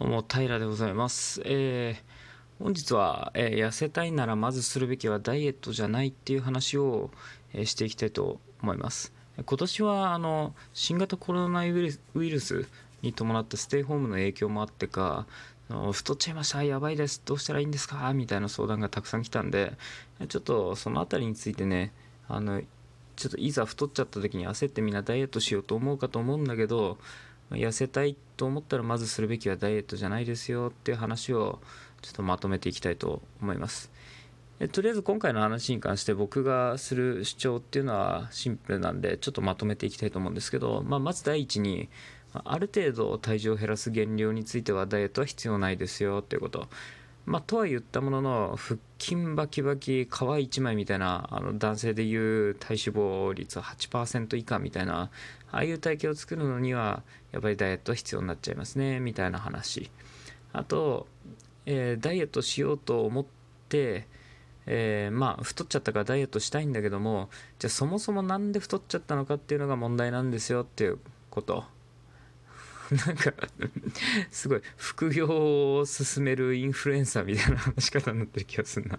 どう平でございます。えー本日は、えー痩せたいならまずするべきはダイエットじゃないっていう話を、えーしていきたいと思います。今年はあの新型コロナウイルスに伴ったステイホームの影響もあってか太っちゃいましたやばいですどうしたらいいんですかみたいな相談がたくさん来たんでちょっとそのあたりについてねあのちょっといざ太っちゃった時に焦ってみんなダイエットしようと思うかと思うんだけど痩せたいと思ったらまずするべきはダイエットじゃないですよっていう話をちょっとまとめていきたいと思います。とりあえず今回の話に関して僕がする主張っていうのはシンプルなんでちょっとまとめていきたいと思うんですけど、まあ、まず第一にある程度体重を減らす減量についてはダイエットは必要ないですよっていうこと。まあ、とは言ったものの腹筋バキバキ皮一枚みたいなあの男性でいう体脂肪率は8%以下みたいなああいう体型を作るのにはやっぱりダイエットは必要になっちゃいますねみたいな話。あと、えーダイエットしようと思って、えーまあ太っちゃったからダイエットしたいんだけどもじゃあそもそもなんで太っちゃったのかっていうのが問題なんですよっていうこと。なんかすごい副業を進めるインフルエンサーみたいな話し方になってる気がするな。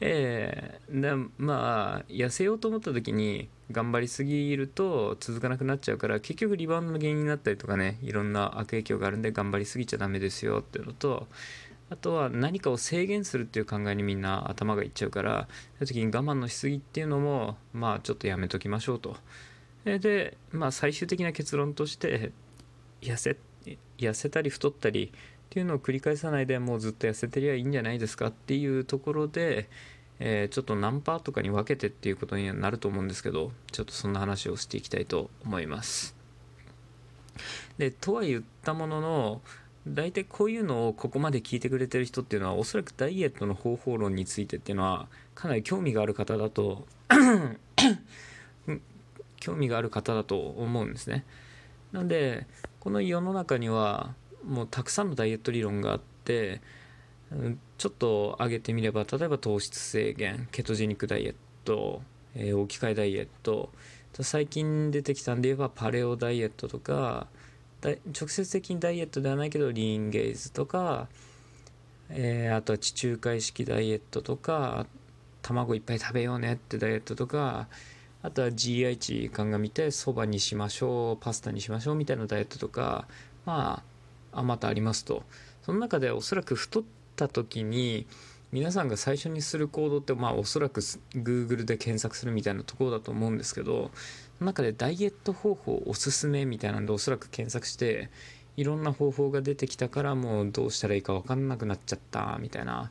ええ。でまあ痩せようと思った時に頑張りすぎると続かなくなっちゃうから結局リバウンドの原因になったりとかねいろんな悪影響があるんで頑張りすぎちゃダメですよっていうのとあとは何かを制限するっていう考えにみんな頭がいっちゃうからそういう時に我慢のしすぎっていうのもまあちょっとやめときましょうと。でまあ最終的な結論として痩せ痩せたり太ったりっていうのを繰り返さないでもうずっと痩せてりゃいいんじゃないですかっていうところで、えーちょっと何パーとかに分けてっていうことにはなると思うんですけどちょっとそんな話をしていきたいと思います。でとは言ったものの大体こういうのをここまで聞いてくれてる人っていうのはおそらくダイエットの方法論についてっていうのはかなり興味がある方だと 興味がある方だと思うんですね。なんでこの世の中にはもうたくさんのダイエット理論があってちょっと挙げてみれば例えば糖質制限ケトジェニックダイエット、えー置き換えダイエット最近出てきたんで言えばパレオダイエットとか直接的にダイエットではないけどリーンゲイズとか、えーあとは地中海式ダイエットとか卵いっぱい食べようねってダイエットとかあとは GI 値鑑みてそばにしましょうパスタにしましょうみたいなダイエットとかまああまたありますと。その中でおそらく太った時に皆さんが最初にする行動ってまあおそらく Google で検索するみたいなところだと思うんですけどその中でダイエット方法おすすめみたいなんでおそらく検索していろんな方法が出てきたからもうどうしたらいいか分かんなくなっちゃったみたいな。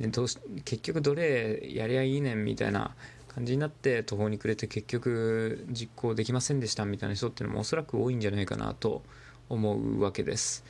でどうし結局どれやりゃいいねんみたいな感じになって途方に暮れて結局実行できませんでしたみたいな人っていうのもおそらく多いんじゃないかなと思うわけです。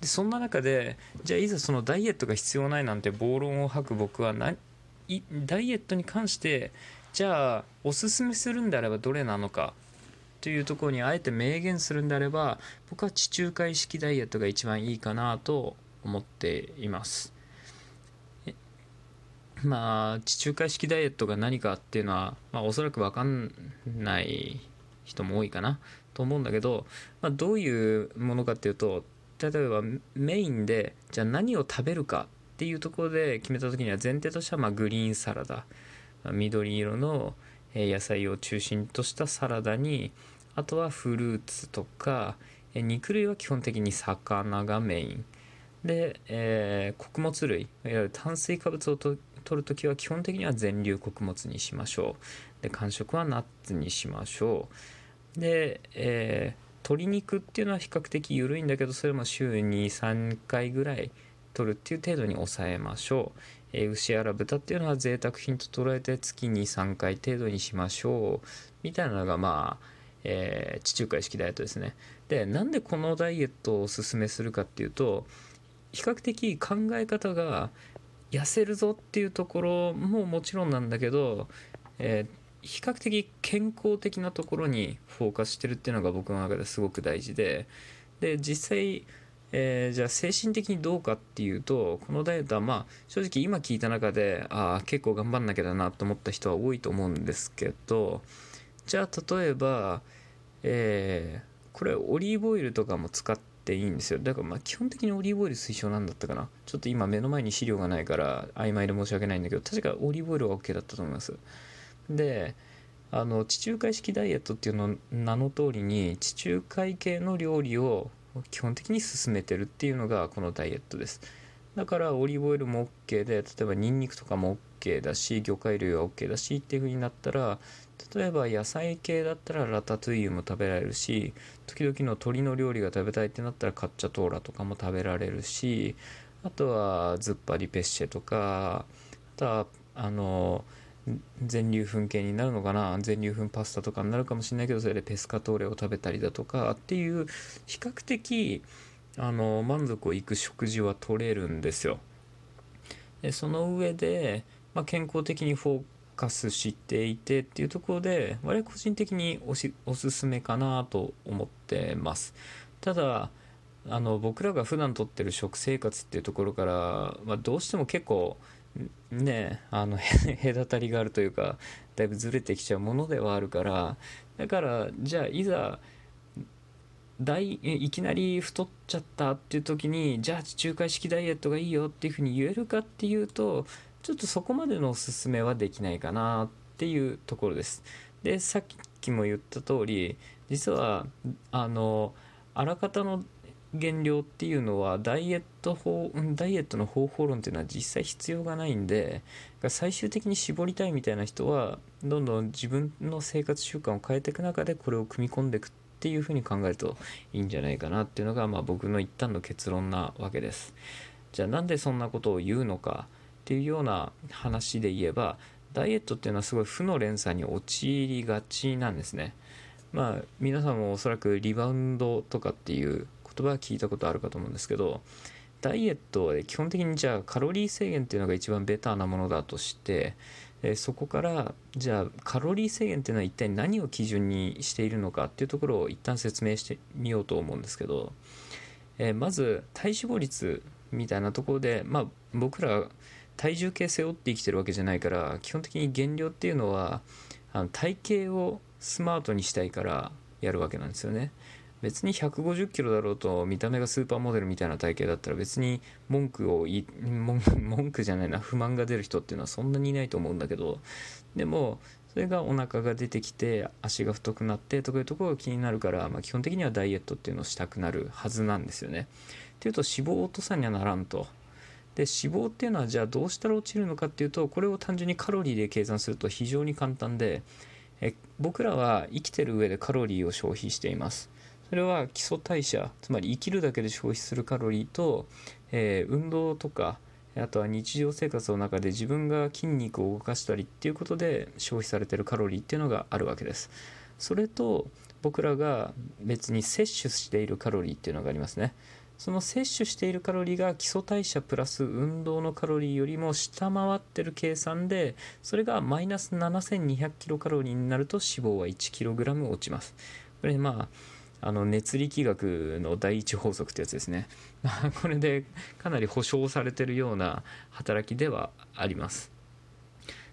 でそんな中でじゃあいざそのダイエットが必要ないなんて暴論を吐く僕はダイエットに関してじゃあおすすめするんであればどれなのかというところにあえて明言するんであれば僕は地中海式ダイエットが一番いいかなと思っています。まあ地中海式ダイエットが何かっていうのは、まあ、おそらく分かんない人も多いかなと思うんだけど、まあ、どういうものかっていうと例えばメインでじゃあ何を食べるかっていうところで決めた時には前提としてはまグリーンサラダ。まあ緑色の野菜を中心としたサラダにあとはフルーツとか肉類は基本的に魚がメイン。で、えー穀物類いわゆる炭水化物をと取るときは基本的には全粒穀物にしましょう。で間食はナッツにしましょう。で、えー鶏肉っていうのは比較的緩いんだけどそれも週23回ぐらい取るっていう程度に抑えましょう、えー牛やら豚っていうのは贅沢品と捉えて月23回程度にしましょう。みたいなのがまあ、えー地中海式ダイエットですね。でなんでこのダイエットをおすすめするかっていうと比較的考え方が痩せるぞっていうところももちろんなんだけど、えー比較的健康的なところにフォーカスしてるっていうのが僕の中ですごく大事でで実際、えーじゃあ精神的にどうかっていうとこのダイエットはまあ正直今聞いた中でああ結構頑張んなきゃだなと思った人は多いと思うんですけどじゃあ例えば、えーこれオリーブオイルとかも使っっていいんですよ。だからまあ基本的にオリーブオイル推奨なんだったかな。ちょっと今目の前に資料がないから曖昧で申し訳ないんだけど確かオリーブオイルは OK だったと思います。であの地中海式ダイエットっていうの名の通りに地中海系の料理を基本的に進めてるっていうのがこのダイエットです。だからオリーブオイルも OK で例えばニンニクとかも OK だし魚介類は OK だしっていう風になったら例えば野菜系だったらラタトゥイユも食べられるし時々の鶏の料理が食べたいってなったらカッチャトーラとかも食べられるしあとはズッパリペッシェとかあとはあの全粒粉系になるのかな？全粒粉パスタとかになるかもしれないけどそれでペスカトーレを食べたりだとか。っていう比較的あの満足をいく食事は取れるんですよ。でその上で、まあ、健康的にフォーカスしていてっていうところで我々個人的におしおすすめかなと思ってます。ただあの僕らが普段とってる食生活っていうところから、まあ、どうしても結構ねあの 隔たりがあるというかだいぶずれてきちゃうものではあるからだからじゃあいざ大いきなり太っちゃったっていう時にじゃあ地中海式ダイエットがいいよっていうふうに言えるかっていうとちょっとそこまでのおすすめはできないかなっていうところです。でさっきも言った通り実はあのあらかたの減量っていうのはダイエット法ダイエットの方法論っていうのは実際必要がないんで最終的に絞りたいみたいな人はどんどん自分の生活習慣を変えていく中でこれを組み込んでいくっていうふうに考えるといいんじゃないかなっていうのが、まあ、僕の一旦の結論なわけです。じゃあなんでそんなことを言うのかっていうような話で言えばダイエットっていうのはすごい負の連鎖に陥りがちなんですね。まあ皆さんもおそらくリバウンドとかっていう言葉は聞いたことあるかと思うんですけどダイエットは基本的にじゃあカロリー制限っていうのが一番ベターなものだとしてえそこからじゃあカロリー制限っていうのは一体何を基準にしているのかっていうところを一旦説明してみようと思うんですけど、えまず体脂肪率みたいなところで、まあ、僕ら体重計背負って生きてるわけじゃないから基本的に減量っていうのはあの体型をスマートにしたいからやるわけなんですよね。別に150キロだろうと見た目がスーパーモデルみたいな体型だったら別に文句を言い文句じゃないな不満が出る人っていうのはそんなにいないと思うんだけどでもそれがお腹が出てきて足が太くなってとかいうところが気になるから、まあ、基本的にはダイエットっていうのをしたくなるはずなんですよね。っていうと脂肪を落とさにはならんと。で脂肪っていうのはじゃあどうしたら落ちるのかっていうとこれを単純にカロリーで計算すると非常に簡単でえ僕らは生きてる上でカロリーを消費していますそれは基礎代謝つまり生きるだけで消費するカロリーと、えー、運動とかあとは日常生活の中で自分が筋肉を動かしたりっていうことで消費されてるカロリーっていうのがあるわけです。それと僕らが別に摂取しているカロリーっていうのがありますね。その摂取しているカロリーが基礎代謝プラス運動のカロリーよりも下回ってる計算でそれがマイナス7200キロカロリーになると脂肪は1キログラム落ちます。これまああの熱力学の第一法則ってやつですね これでかなり保証されてるような働きではあります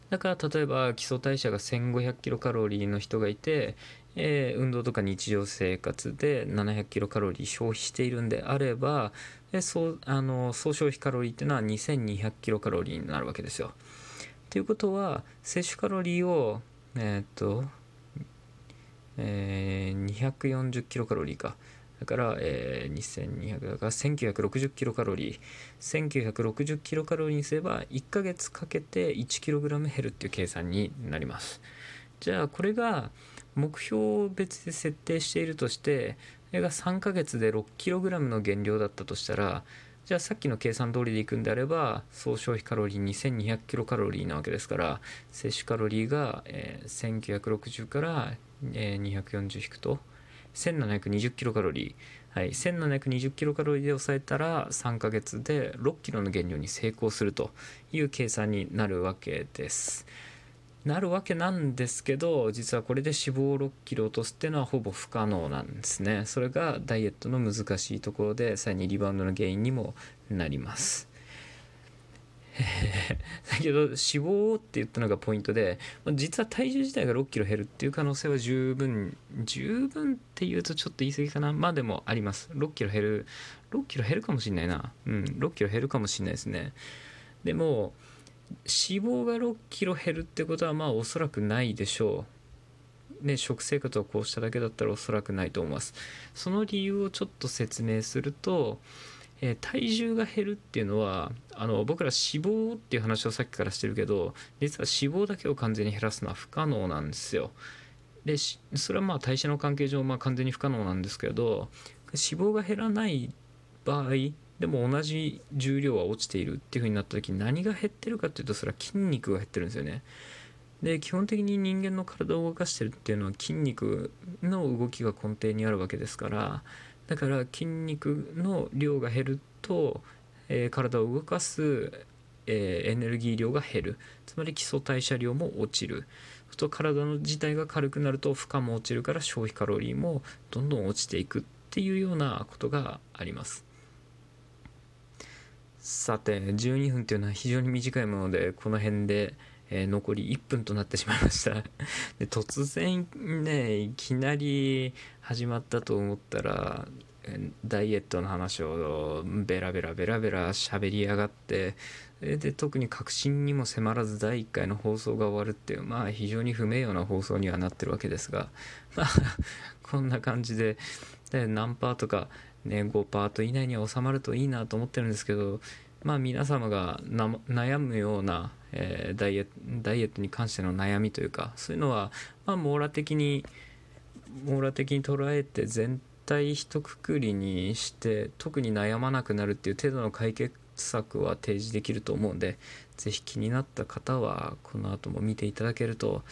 だから例えば基礎代謝が1500キロカロリーの人がいて、えー、運動とか日常生活で700キロカロリー消費しているんであれば、えー、そうあの総消費カロリーっていうのは2200キロカロリーになるわけですよ。ということは摂取カロリーをえー、っとえー、240キロカロリーか。だから、えー、2200だから1960キロカロリー。1960キロカロリーにすれば1ヶ月かけて1キログラム減るっていう計算になります。じゃあこれが目標別で設定しているとして、それが3ヶ月で6キログラムの減量だったとしたら、じゃあさっきの計算通りでいくんであれば総消費カロリー2200キロカロリーなわけですから摂取カロリーが、えー、1960からえー、240引くと1720キロカロリー、はい、1720キロカロリーで抑えたら3ヶ月で6キロの減量に成功するという計算になるわけです。なるわけなんですけど実はこれで脂肪を6キロ落とすっていうのはほぼ不可能なんですね。それがダイエットの難しいところでさらにリバウンドの原因にもなります。だけど脂肪って言ったのがポイントで実は体重自体が6キロ減るっていう可能性は十分十分っていうとちょっと言い過ぎかな。まあでもあります。6キロ減る6キロ減るかもしれないな。うん6キロ減るかもしれないですね。でも脂肪が6キロ減るってことはまあおそらくないでしょう。ね食生活をこうしただけだったらおそらくないと思います。その理由をちょっと説明するとえー、体重が減るっていうのはあの僕ら脂肪っていう話をさっきからしてるけど実は脂肪だけを完全に減らすのは不可能なんですよ。でそれはまあ代謝の関係上、まあ、完全に不可能なんですけど脂肪が減らない場合でも同じ重量は落ちているっていう風になった時何が減ってるかっていうとそれは筋肉が減ってるんですよね。で基本的に人間の体を動かしてるっていうのは筋肉の動きが根底にあるわけですからだから筋肉の量が減ると、えー、体を動かす、えー、エネルギー量が減る。つまり基礎代謝量も落ちる。と体の自体が軽くなると負荷も落ちるから消費カロリーもどんどん落ちていくっていうようなことがあります。さて12分っていうのは非常に短いものでこの辺でえー、残り1分となってしまいました。で突然ねいきなり始まったと思ったらダイエットの話をベラベラベラベラ喋りやがってで特に確信にも迫らず第1回の放送が終わるっていうまあ非常に不名誉な放送にはなってるわけですが まあこんな感じでで何パーとかね5パート以内には収まるといいなと思ってるんですけどまあ皆様が悩むようなえー、ダイエダイエットに関しての悩みというかそういうのは、まあ、網羅的に網羅的に捉えて全体一括りにして特に悩まなくなるっていう程度の解決策は提示できると思うんで是非気になった方はこの後も見ていただけると、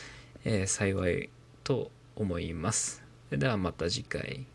えー、幸いと思います。ではまた次回。